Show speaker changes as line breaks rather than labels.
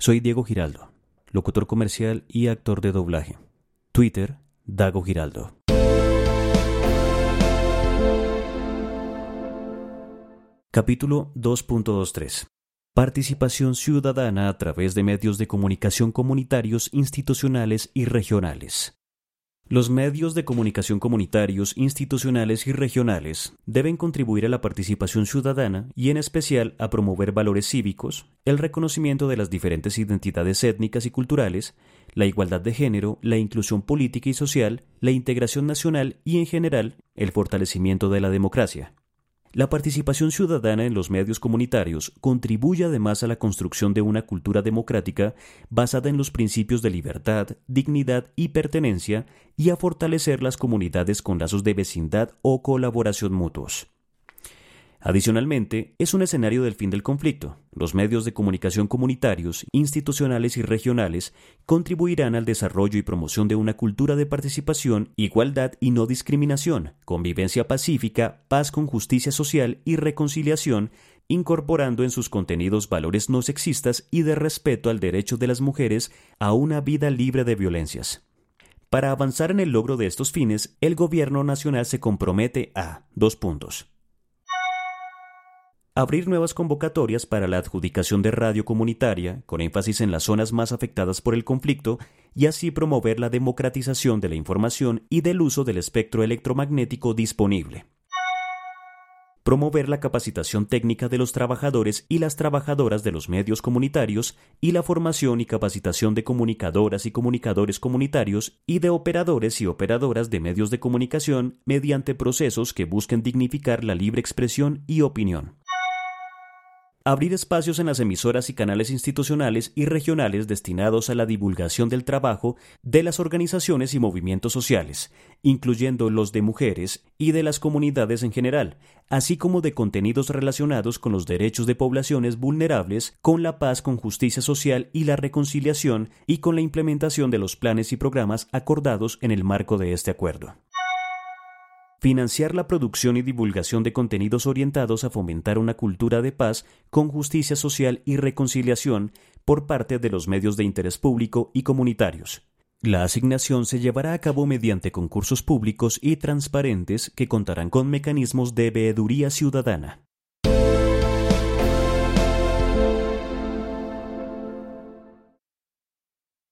Soy Diego Giraldo, locutor comercial y actor de doblaje. Twitter, Dago Giraldo. Capítulo 2.23 Participación ciudadana a través de medios de comunicación comunitarios, institucionales y regionales. Los medios de comunicación comunitarios, institucionales y regionales deben contribuir a la participación ciudadana y en especial a promover valores cívicos, el reconocimiento de las diferentes identidades étnicas y culturales, la igualdad de género, la inclusión política y social, la integración nacional y en general el fortalecimiento de la democracia. La participación ciudadana en los medios comunitarios contribuye además a la construcción de una cultura democrática basada en los principios de libertad, dignidad y pertenencia y a fortalecer las comunidades con lazos de vecindad o colaboración mutuos. Adicionalmente, es un escenario del fin del conflicto. Los medios de comunicación comunitarios, institucionales y regionales contribuirán al desarrollo y promoción de una cultura de participación, igualdad y no discriminación, convivencia pacífica, paz con justicia social y reconciliación, incorporando en sus contenidos valores no sexistas y de respeto al derecho de las mujeres a una vida libre de violencias. Para avanzar en el logro de estos fines, el Gobierno Nacional se compromete a dos puntos abrir nuevas convocatorias para la adjudicación de radio comunitaria, con énfasis en las zonas más afectadas por el conflicto, y así promover la democratización de la información y del uso del espectro electromagnético disponible. Promover la capacitación técnica de los trabajadores y las trabajadoras de los medios comunitarios y la formación y capacitación de comunicadoras y comunicadores comunitarios y de operadores y operadoras de medios de comunicación mediante procesos que busquen dignificar la libre expresión y opinión abrir espacios en las emisoras y canales institucionales y regionales destinados a la divulgación del trabajo de las organizaciones y movimientos sociales, incluyendo los de mujeres y de las comunidades en general, así como de contenidos relacionados con los derechos de poblaciones vulnerables, con la paz, con justicia social y la reconciliación y con la implementación de los planes y programas acordados en el marco de este acuerdo financiar la producción y divulgación de contenidos orientados a fomentar una cultura de paz con justicia social y reconciliación por parte de los medios de interés público y comunitarios. La asignación se llevará a cabo mediante concursos públicos y transparentes que contarán con mecanismos de veeduría ciudadana.